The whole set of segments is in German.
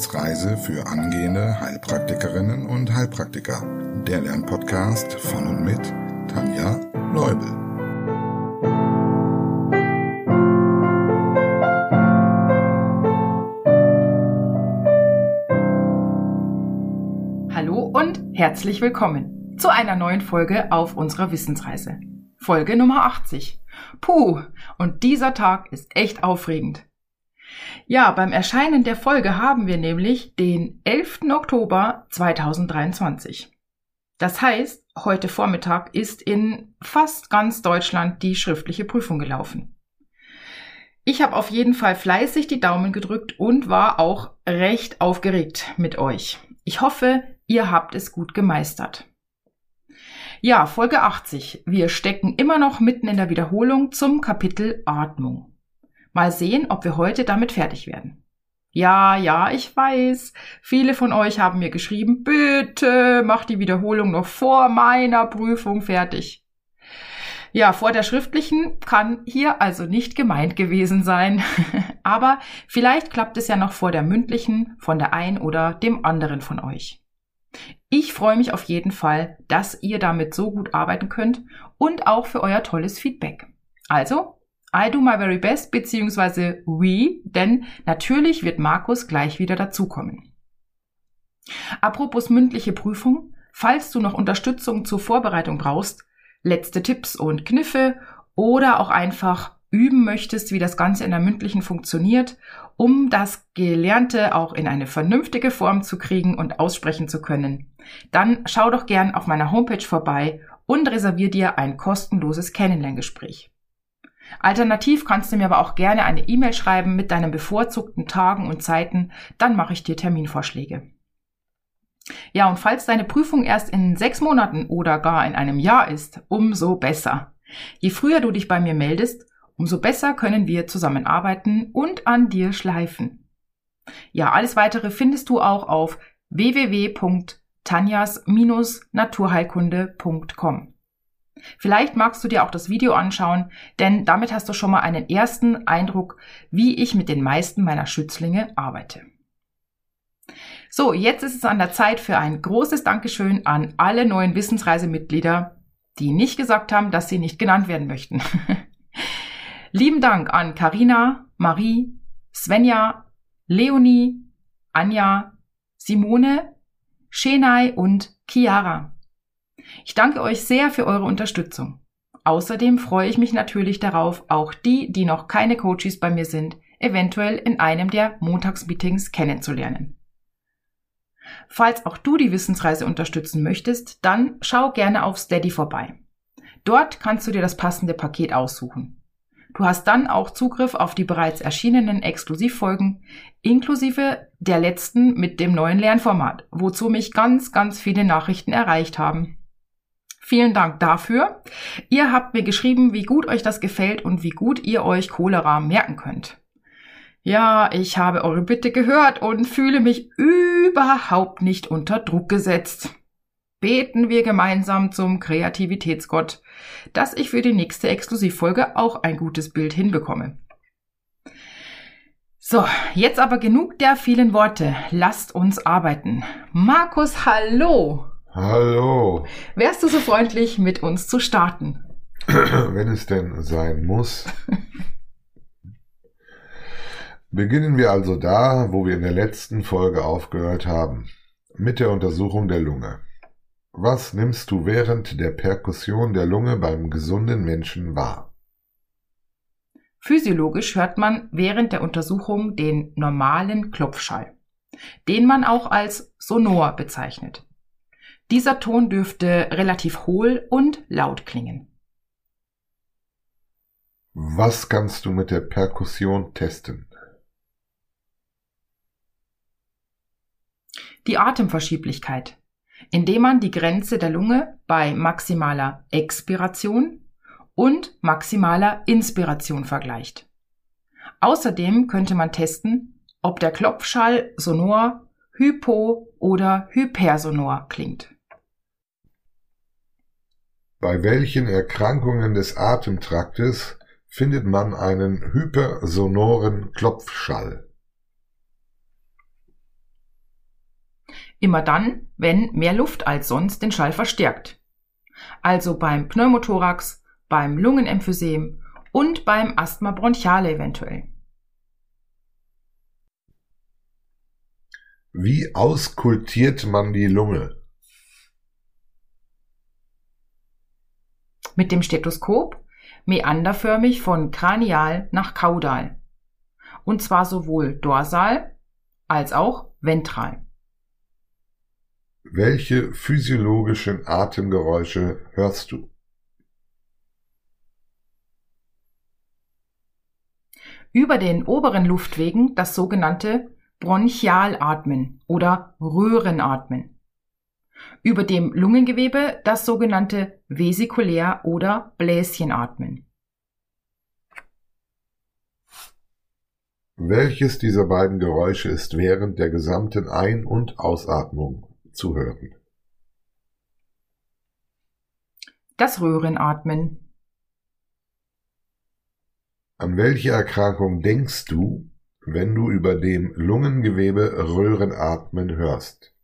Wissensreise für angehende Heilpraktikerinnen und Heilpraktiker. Der Lernpodcast von und mit Tanja Leubel. Hallo und herzlich willkommen zu einer neuen Folge auf unserer Wissensreise. Folge Nummer 80. Puh, und dieser Tag ist echt aufregend. Ja, beim Erscheinen der Folge haben wir nämlich den 11. Oktober 2023. Das heißt, heute Vormittag ist in fast ganz Deutschland die schriftliche Prüfung gelaufen. Ich habe auf jeden Fall fleißig die Daumen gedrückt und war auch recht aufgeregt mit euch. Ich hoffe, ihr habt es gut gemeistert. Ja, Folge 80. Wir stecken immer noch mitten in der Wiederholung zum Kapitel Atmung. Mal sehen, ob wir heute damit fertig werden. Ja, ja, ich weiß. Viele von euch haben mir geschrieben, bitte mach die Wiederholung noch vor meiner Prüfung fertig. Ja, vor der schriftlichen kann hier also nicht gemeint gewesen sein. Aber vielleicht klappt es ja noch vor der mündlichen von der ein oder dem anderen von euch. Ich freue mich auf jeden Fall, dass ihr damit so gut arbeiten könnt und auch für euer tolles Feedback. Also, I do my very best beziehungsweise we, denn natürlich wird Markus gleich wieder dazukommen. Apropos mündliche Prüfung, falls du noch Unterstützung zur Vorbereitung brauchst, letzte Tipps und Kniffe oder auch einfach üben möchtest, wie das Ganze in der mündlichen funktioniert, um das Gelernte auch in eine vernünftige Form zu kriegen und aussprechen zu können, dann schau doch gern auf meiner Homepage vorbei und reservier dir ein kostenloses Kennenlerngespräch. Alternativ kannst du mir aber auch gerne eine E-Mail schreiben mit deinen bevorzugten Tagen und Zeiten, dann mache ich dir Terminvorschläge. Ja, und falls deine Prüfung erst in sechs Monaten oder gar in einem Jahr ist, umso besser. Je früher du dich bei mir meldest, umso besser können wir zusammenarbeiten und an dir schleifen. Ja, alles weitere findest du auch auf www.tanjas-naturheilkunde.com. Vielleicht magst du dir auch das Video anschauen, denn damit hast du schon mal einen ersten Eindruck, wie ich mit den meisten meiner Schützlinge arbeite. So, jetzt ist es an der Zeit für ein großes Dankeschön an alle neuen Wissensreisemitglieder, die nicht gesagt haben, dass sie nicht genannt werden möchten. Lieben Dank an Karina, Marie, Svenja, Leonie, Anja, Simone, Shenai und Chiara. Ich danke euch sehr für eure Unterstützung. Außerdem freue ich mich natürlich darauf, auch die, die noch keine Coaches bei mir sind, eventuell in einem der Montagsmeetings kennenzulernen. Falls auch du die Wissensreise unterstützen möchtest, dann schau gerne auf Steady vorbei. Dort kannst du dir das passende Paket aussuchen. Du hast dann auch Zugriff auf die bereits erschienenen Exklusivfolgen, inklusive der letzten mit dem neuen Lernformat, wozu mich ganz, ganz viele Nachrichten erreicht haben. Vielen Dank dafür. Ihr habt mir geschrieben, wie gut euch das gefällt und wie gut ihr euch Cholera merken könnt. Ja, ich habe eure Bitte gehört und fühle mich überhaupt nicht unter Druck gesetzt. Beten wir gemeinsam zum Kreativitätsgott, dass ich für die nächste Exklusivfolge auch ein gutes Bild hinbekomme. So, jetzt aber genug der vielen Worte. Lasst uns arbeiten. Markus, hallo! Hallo. Wärst du so freundlich, mit uns zu starten? Wenn es denn sein muss. Beginnen wir also da, wo wir in der letzten Folge aufgehört haben, mit der Untersuchung der Lunge. Was nimmst du während der Perkussion der Lunge beim gesunden Menschen wahr? Physiologisch hört man während der Untersuchung den normalen Klopfschall, den man auch als Sonor bezeichnet. Dieser Ton dürfte relativ hohl und laut klingen. Was kannst du mit der Perkussion testen? Die Atemverschieblichkeit, indem man die Grenze der Lunge bei maximaler Expiration und maximaler Inspiration vergleicht. Außerdem könnte man testen, ob der Klopfschall sonor, hypo oder hypersonor klingt. Bei welchen Erkrankungen des Atemtraktes findet man einen hypersonoren Klopfschall? Immer dann, wenn mehr Luft als sonst den Schall verstärkt. Also beim Pneumothorax, beim Lungenemphysem und beim Asthma bronchiale eventuell. Wie auskultiert man die Lunge? Mit dem Stethoskop meanderförmig von kranial nach kaudal. Und zwar sowohl dorsal als auch ventral. Welche physiologischen Atemgeräusche hörst du? Über den oberen Luftwegen das sogenannte Bronchialatmen oder Röhrenatmen. Über dem Lungengewebe das sogenannte Vesikulär- oder Bläschenatmen. Welches dieser beiden Geräusche ist während der gesamten Ein- und Ausatmung zu hören? Das Röhrenatmen. An welche Erkrankung denkst du, wenn du über dem Lungengewebe Röhrenatmen hörst?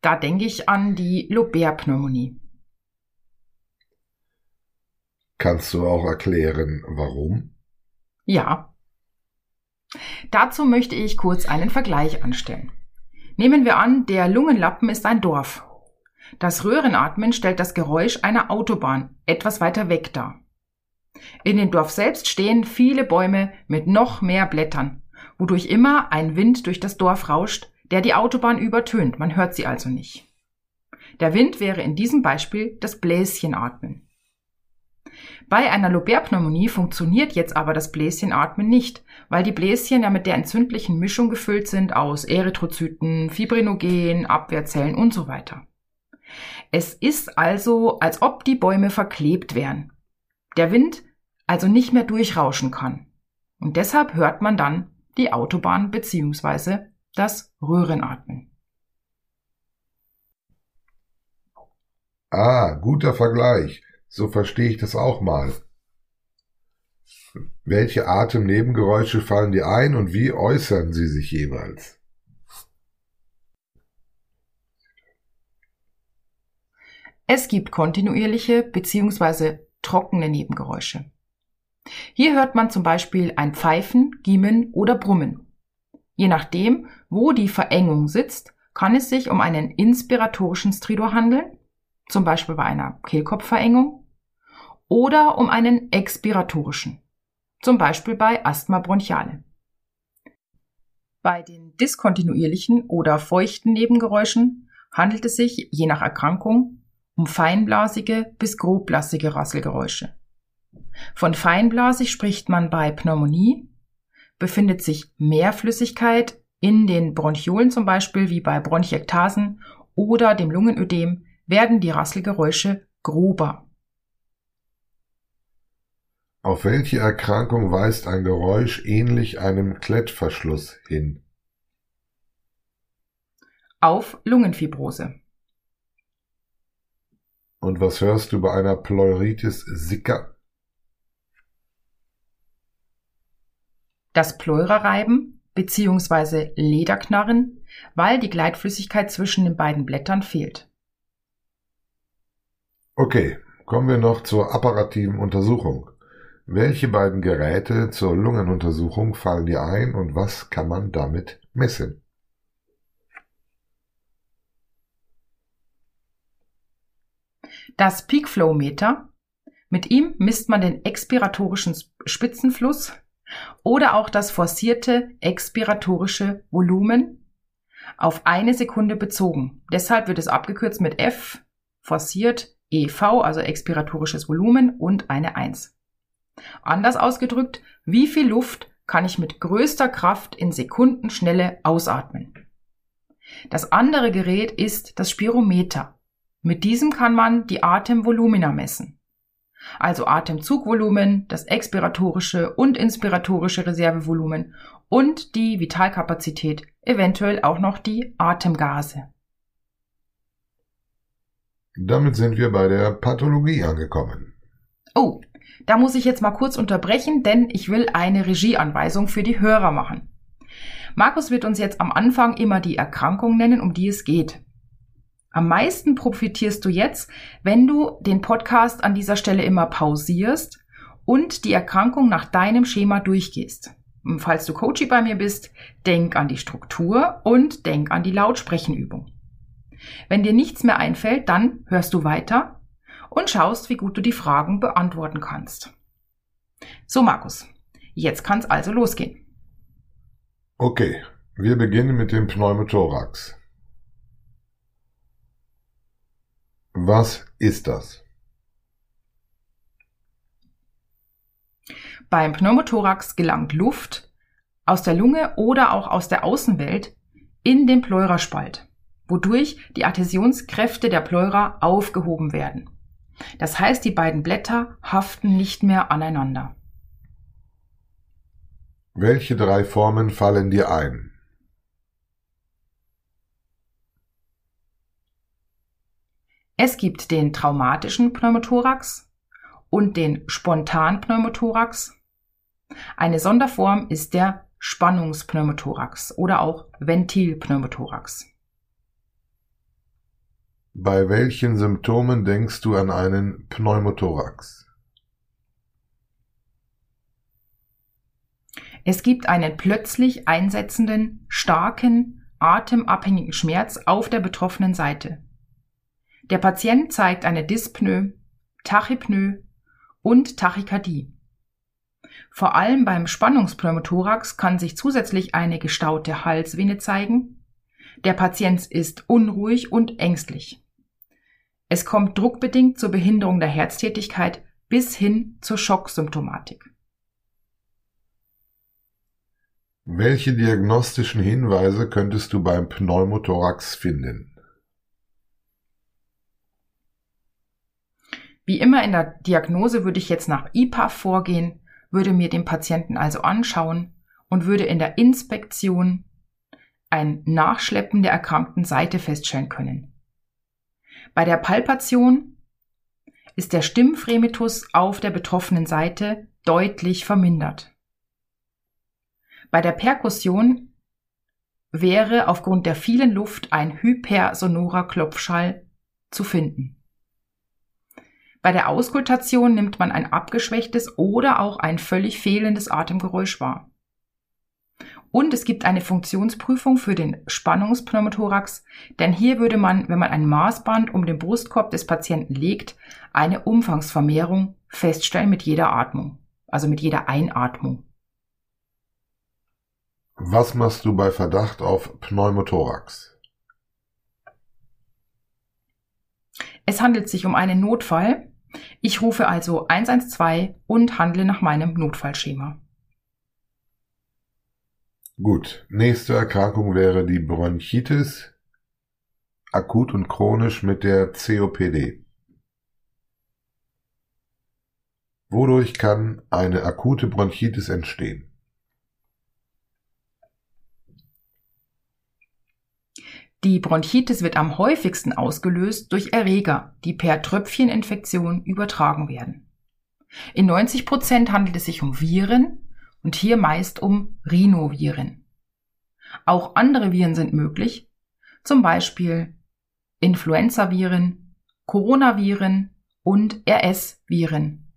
Da denke ich an die Lobär-Pneumonie. Kannst du auch erklären, warum? Ja. Dazu möchte ich kurz einen Vergleich anstellen. Nehmen wir an, der Lungenlappen ist ein Dorf. Das Röhrenatmen stellt das Geräusch einer Autobahn etwas weiter weg dar. In dem Dorf selbst stehen viele Bäume mit noch mehr Blättern, wodurch immer ein Wind durch das Dorf rauscht, der die Autobahn übertönt, man hört sie also nicht. Der Wind wäre in diesem Beispiel das Bläschenatmen. Bei einer Lobärpneumonie funktioniert jetzt aber das Bläschenatmen nicht, weil die Bläschen ja mit der entzündlichen Mischung gefüllt sind aus Erythrozyten, Fibrinogen, Abwehrzellen und so weiter. Es ist also, als ob die Bäume verklebt wären. Der Wind also nicht mehr durchrauschen kann. Und deshalb hört man dann die Autobahn bzw. das Röhrenatmen. Ah, guter Vergleich. So verstehe ich das auch mal. Welche Atemnebengeräusche fallen dir ein und wie äußern sie sich jeweils? Es gibt kontinuierliche bzw. trockene Nebengeräusche. Hier hört man zum Beispiel ein Pfeifen, Giemen oder Brummen. Je nachdem, wo die Verengung sitzt, kann es sich um einen inspiratorischen Stridor handeln, zum Beispiel bei einer Kehlkopfverengung, oder um einen expiratorischen, zum Beispiel bei Asthma bronchiale. Bei den diskontinuierlichen oder feuchten Nebengeräuschen handelt es sich, je nach Erkrankung, um feinblasige bis grobblasige Rasselgeräusche. Von feinblasig spricht man bei Pneumonie, befindet sich mehr Flüssigkeit in den Bronchiolen zum Beispiel wie bei Bronchiektasen oder dem Lungenödem, werden die Rasselgeräusche grober. Auf welche Erkrankung weist ein Geräusch ähnlich einem Klettverschluss hin? Auf Lungenfibrose. Und was hörst du bei einer Pleuritis sicca? Das Pleurareiben bzw. Lederknarren, weil die Gleitflüssigkeit zwischen den beiden Blättern fehlt. Okay, kommen wir noch zur apparativen Untersuchung. Welche beiden Geräte zur Lungenuntersuchung fallen dir ein und was kann man damit messen? Das Peakflow-Meter. Mit ihm misst man den expiratorischen Spitzenfluss oder auch das forcierte expiratorische Volumen auf eine Sekunde bezogen. Deshalb wird es abgekürzt mit F, forciert, EV, also expiratorisches Volumen und eine 1. Anders ausgedrückt, wie viel Luft kann ich mit größter Kraft in Sekundenschnelle ausatmen? Das andere Gerät ist das Spirometer. Mit diesem kann man die Atemvolumina messen. Also Atemzugvolumen, das expiratorische und inspiratorische Reservevolumen und die Vitalkapazität, eventuell auch noch die Atemgase. Damit sind wir bei der Pathologie angekommen. Oh, da muss ich jetzt mal kurz unterbrechen, denn ich will eine Regieanweisung für die Hörer machen. Markus wird uns jetzt am Anfang immer die Erkrankung nennen, um die es geht. Am meisten profitierst du jetzt, wenn du den Podcast an dieser Stelle immer pausierst und die Erkrankung nach deinem Schema durchgehst. Und falls du Coachy bei mir bist, denk an die Struktur und denk an die Lautsprechenübung. Wenn dir nichts mehr einfällt, dann hörst du weiter und schaust, wie gut du die Fragen beantworten kannst. So, Markus, jetzt kann es also losgehen. Okay, wir beginnen mit dem Pneumothorax. Was ist das? Beim Pneumothorax gelangt Luft aus der Lunge oder auch aus der Außenwelt in den Pleuraspalt, wodurch die Adhäsionskräfte der Pleura aufgehoben werden. Das heißt, die beiden Blätter haften nicht mehr aneinander. Welche drei Formen fallen dir ein? Es gibt den traumatischen Pneumothorax und den Spontanpneumothorax. Eine Sonderform ist der Spannungspneumothorax oder auch Ventilpneumothorax. Bei welchen Symptomen denkst du an einen Pneumothorax? Es gibt einen plötzlich einsetzenden, starken, atemabhängigen Schmerz auf der betroffenen Seite. Der Patient zeigt eine Dyspnoe, Tachypnoe und Tachykardie. Vor allem beim Spannungspneumothorax kann sich zusätzlich eine gestaute Halsvene zeigen. Der Patient ist unruhig und ängstlich. Es kommt druckbedingt zur Behinderung der Herztätigkeit bis hin zur Schocksymptomatik. Welche diagnostischen Hinweise könntest du beim Pneumothorax finden? Wie immer in der Diagnose würde ich jetzt nach IPA vorgehen, würde mir den Patienten also anschauen und würde in der Inspektion ein Nachschleppen der erkrankten Seite feststellen können. Bei der Palpation ist der Stimmfremitus auf der betroffenen Seite deutlich vermindert. Bei der Perkussion wäre aufgrund der vielen Luft ein hypersonorer Klopfschall zu finden. Bei der Auskultation nimmt man ein abgeschwächtes oder auch ein völlig fehlendes Atemgeräusch wahr. Und es gibt eine Funktionsprüfung für den Spannungspneumothorax, denn hier würde man, wenn man ein Maßband um den Brustkorb des Patienten legt, eine Umfangsvermehrung feststellen mit jeder Atmung, also mit jeder Einatmung. Was machst du bei Verdacht auf Pneumothorax? Es handelt sich um einen Notfall. Ich rufe also 112 und handle nach meinem Notfallschema. Gut, nächste Erkrankung wäre die Bronchitis, akut und chronisch mit der COPD. Wodurch kann eine akute Bronchitis entstehen? Die Bronchitis wird am häufigsten ausgelöst durch Erreger, die per Tröpfcheninfektion übertragen werden. In 90 Prozent handelt es sich um Viren und hier meist um Rhinoviren. Auch andere Viren sind möglich, zum Beispiel Influenzaviren, Coronaviren und RS-Viren,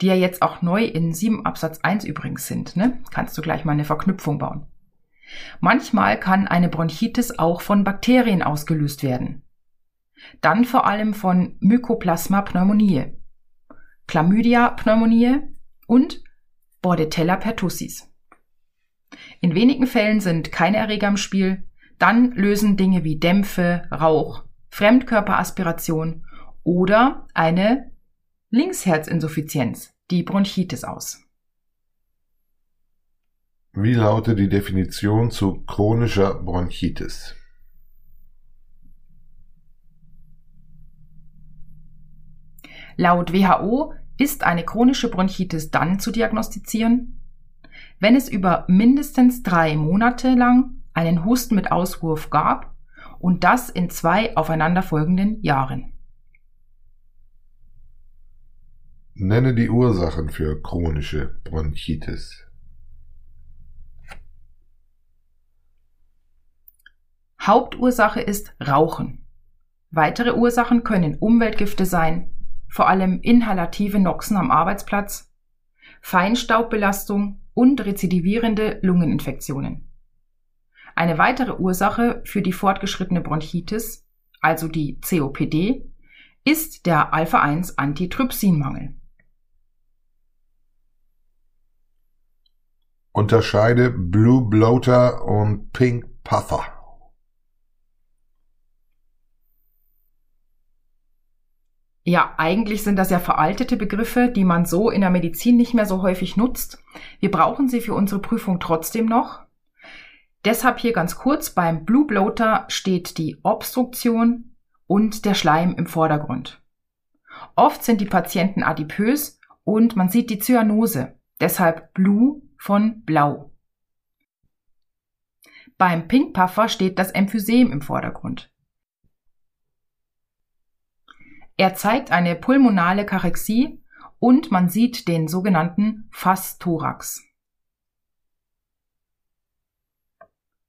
die ja jetzt auch neu in 7 Absatz 1 übrigens sind. Ne? Kannst du gleich mal eine Verknüpfung bauen. Manchmal kann eine Bronchitis auch von Bakterien ausgelöst werden. Dann vor allem von Mycoplasma pneumoniae, Chlamydia pneumoniae und Bordetella pertussis. In wenigen Fällen sind keine Erreger im Spiel, dann lösen Dinge wie Dämpfe, Rauch, Fremdkörperaspiration oder eine Linksherzinsuffizienz die Bronchitis aus. Wie lautet die Definition zu chronischer Bronchitis? Laut WHO ist eine chronische Bronchitis dann zu diagnostizieren, wenn es über mindestens drei Monate lang einen Husten mit Auswurf gab und das in zwei aufeinanderfolgenden Jahren. Nenne die Ursachen für chronische Bronchitis. Hauptursache ist Rauchen. Weitere Ursachen können Umweltgifte sein, vor allem inhalative Noxen am Arbeitsplatz, Feinstaubbelastung und rezidivierende Lungeninfektionen. Eine weitere Ursache für die fortgeschrittene Bronchitis, also die COPD, ist der Alpha-1-Antitrypsinmangel. Unterscheide Blue Bloater und Pink Puffer. Ja, eigentlich sind das ja veraltete Begriffe, die man so in der Medizin nicht mehr so häufig nutzt. Wir brauchen sie für unsere Prüfung trotzdem noch. Deshalb hier ganz kurz, beim Blue Bloater steht die Obstruktion und der Schleim im Vordergrund. Oft sind die Patienten adipös und man sieht die Zyanose, deshalb Blue von Blau. Beim Pink Puffer steht das Emphysem im Vordergrund. Er zeigt eine pulmonale Karexie und man sieht den sogenannten Fassthorax.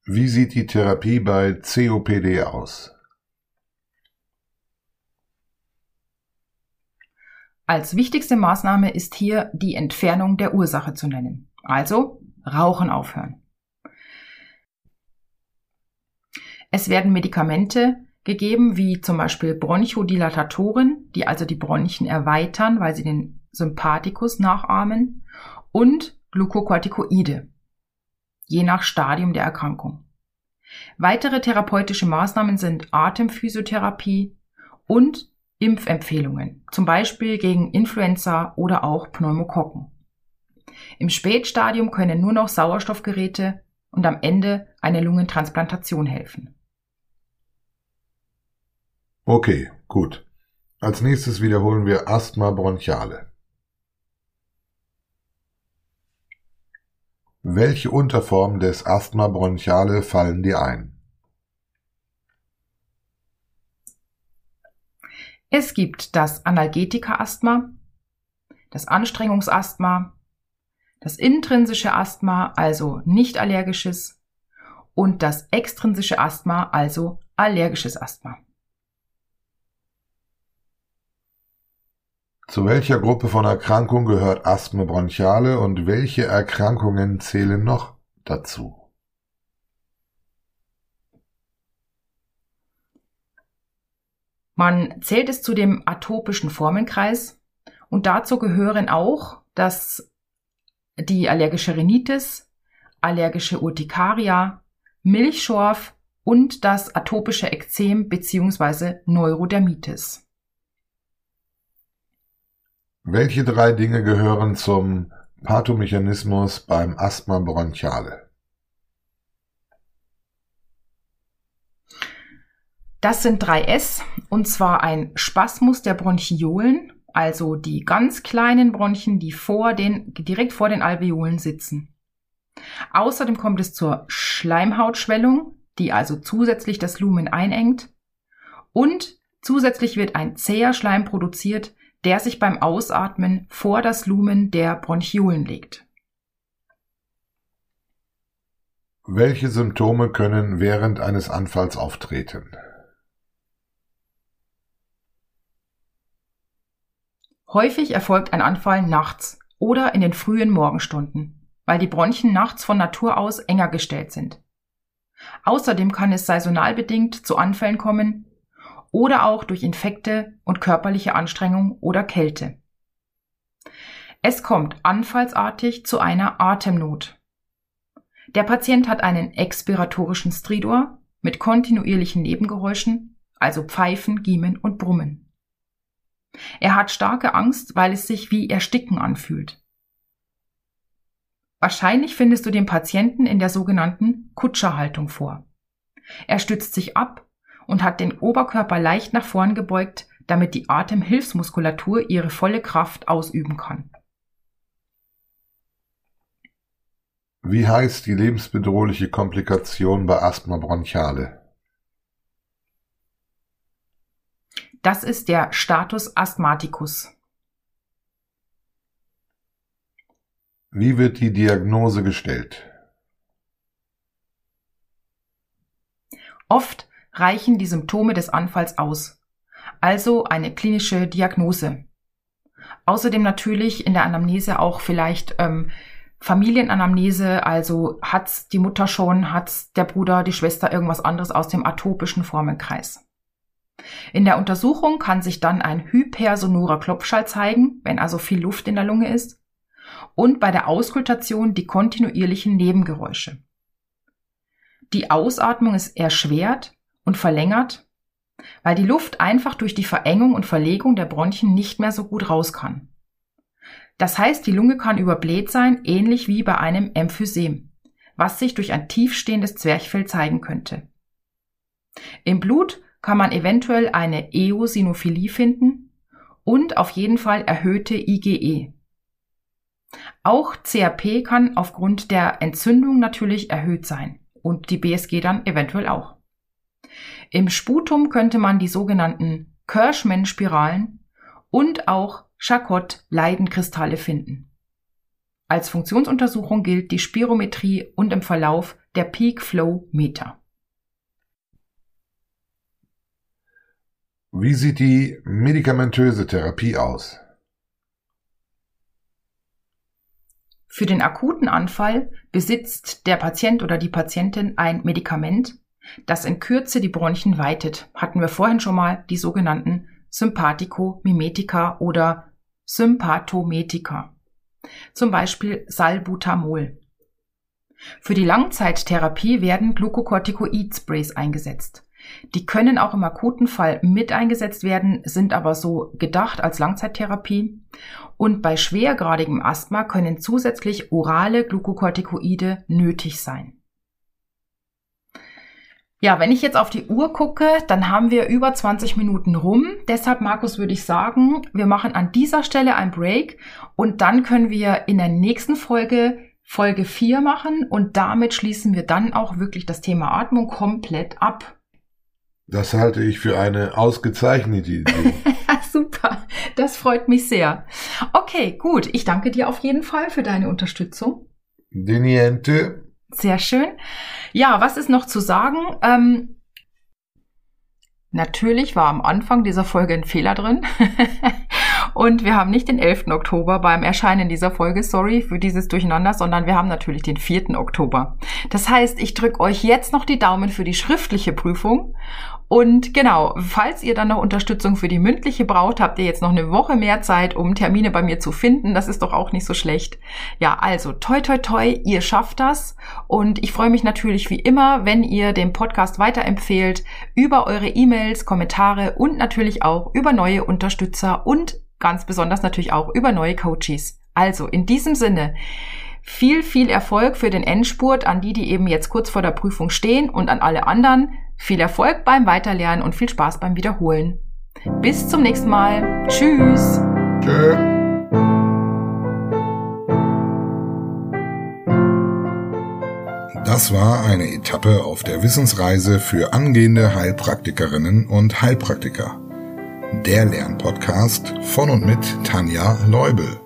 Wie sieht die Therapie bei COPD aus? Als wichtigste Maßnahme ist hier die Entfernung der Ursache zu nennen. Also Rauchen aufhören. Es werden Medikamente gegeben, wie zum Beispiel Bronchodilatatoren, die also die Bronchien erweitern, weil sie den Sympathikus nachahmen, und Glukokortikoide, je nach Stadium der Erkrankung. Weitere therapeutische Maßnahmen sind Atemphysiotherapie und Impfempfehlungen, zum Beispiel gegen Influenza oder auch Pneumokokken. Im Spätstadium können nur noch Sauerstoffgeräte und am Ende eine Lungentransplantation helfen. Okay, gut. Als nächstes wiederholen wir Asthma bronchiale. Welche Unterformen des Asthma bronchiale fallen dir ein? Es gibt das Analgetika-Asthma, das Anstrengungsasthma, das intrinsische Asthma, also nicht allergisches, und das extrinsische Asthma, also allergisches Asthma. Zu welcher Gruppe von Erkrankungen gehört Asthma bronchiale und welche Erkrankungen zählen noch dazu? Man zählt es zu dem atopischen Formenkreis und dazu gehören auch das, die allergische Rhinitis, allergische Urtikaria, Milchschorf und das atopische Ekzem bzw. Neurodermitis. Welche drei Dinge gehören zum Pathomechanismus beim Asthma bronchiale? Das sind drei S, und zwar ein Spasmus der Bronchiolen, also die ganz kleinen Bronchien, die vor den, direkt vor den Alveolen sitzen. Außerdem kommt es zur Schleimhautschwellung, die also zusätzlich das Lumen einengt. Und zusätzlich wird ein zäher Schleim produziert, der sich beim Ausatmen vor das Lumen der Bronchiolen legt. Welche Symptome können während eines Anfalls auftreten? Häufig erfolgt ein Anfall nachts oder in den frühen Morgenstunden, weil die Bronchien nachts von Natur aus enger gestellt sind. Außerdem kann es saisonal bedingt zu Anfällen kommen, oder auch durch Infekte und körperliche Anstrengung oder Kälte. Es kommt anfallsartig zu einer Atemnot. Der Patient hat einen expiratorischen Stridor mit kontinuierlichen Nebengeräuschen, also Pfeifen, Giemen und Brummen. Er hat starke Angst, weil es sich wie Ersticken anfühlt. Wahrscheinlich findest du den Patienten in der sogenannten Kutscherhaltung vor. Er stützt sich ab und hat den Oberkörper leicht nach vorn gebeugt, damit die Atemhilfsmuskulatur ihre volle Kraft ausüben kann. Wie heißt die lebensbedrohliche Komplikation bei Asthma bronchiale? Das ist der Status Asthmaticus. Wie wird die Diagnose gestellt? Oft reichen die Symptome des Anfalls aus, also eine klinische Diagnose. Außerdem natürlich in der Anamnese auch vielleicht ähm, Familienanamnese, also hat's die Mutter schon, hat's der Bruder, die Schwester irgendwas anderes aus dem atopischen Formenkreis. In der Untersuchung kann sich dann ein hypersonorer Klopfschall zeigen, wenn also viel Luft in der Lunge ist, und bei der Auskultation die kontinuierlichen Nebengeräusche. Die Ausatmung ist erschwert und verlängert, weil die Luft einfach durch die Verengung und Verlegung der Bronchien nicht mehr so gut raus kann. Das heißt, die Lunge kann überbläht sein, ähnlich wie bei einem Emphysem, was sich durch ein tiefstehendes Zwerchfell zeigen könnte. Im Blut kann man eventuell eine Eosinophilie finden und auf jeden Fall erhöhte IgE. Auch CRP kann aufgrund der Entzündung natürlich erhöht sein und die BSG dann eventuell auch. Im Sputum könnte man die sogenannten Kirschmann-Spiralen und auch Charcot-Leidenkristalle finden. Als Funktionsuntersuchung gilt die Spirometrie und im Verlauf der Peak Flow Meter. Wie sieht die medikamentöse Therapie aus? Für den akuten Anfall besitzt der Patient oder die Patientin ein Medikament, das in Kürze die Bronchien weitet. Hatten wir vorhin schon mal die sogenannten Sympathikomimetika oder Sympathometika. Zum Beispiel Salbutamol. Für die Langzeittherapie werden Glucocorticoid-Sprays eingesetzt. Die können auch im akuten Fall mit eingesetzt werden, sind aber so gedacht als Langzeittherapie. Und bei schwergradigem Asthma können zusätzlich orale Glukokortikoide nötig sein. Ja, wenn ich jetzt auf die Uhr gucke, dann haben wir über 20 Minuten rum. Deshalb, Markus, würde ich sagen, wir machen an dieser Stelle ein Break und dann können wir in der nächsten Folge Folge 4 machen und damit schließen wir dann auch wirklich das Thema Atmung komplett ab. Das halte ich für eine ausgezeichnete Idee. Super, das freut mich sehr. Okay, gut. Ich danke dir auf jeden Fall für deine Unterstützung. Deniente. Sehr schön. Ja, was ist noch zu sagen? Ähm, natürlich war am Anfang dieser Folge ein Fehler drin. Und wir haben nicht den 11. Oktober beim Erscheinen dieser Folge, sorry für dieses Durcheinander, sondern wir haben natürlich den 4. Oktober. Das heißt, ich drücke euch jetzt noch die Daumen für die schriftliche Prüfung und genau, falls ihr dann noch Unterstützung für die mündliche braucht, habt ihr jetzt noch eine Woche mehr Zeit, um Termine bei mir zu finden. Das ist doch auch nicht so schlecht. Ja, also toi toi toi, ihr schafft das. Und ich freue mich natürlich wie immer, wenn ihr den Podcast weiterempfehlt, über eure E-Mails, Kommentare und natürlich auch über neue Unterstützer und ganz besonders natürlich auch über neue Coaches. Also in diesem Sinne, viel, viel Erfolg für den Endspurt an die, die eben jetzt kurz vor der Prüfung stehen und an alle anderen. Viel Erfolg beim Weiterlernen und viel Spaß beim Wiederholen. Bis zum nächsten Mal. Tschüss. Tschö. Das war eine Etappe auf der Wissensreise für angehende Heilpraktikerinnen und Heilpraktiker. Der Lernpodcast von und mit Tanja Leubel.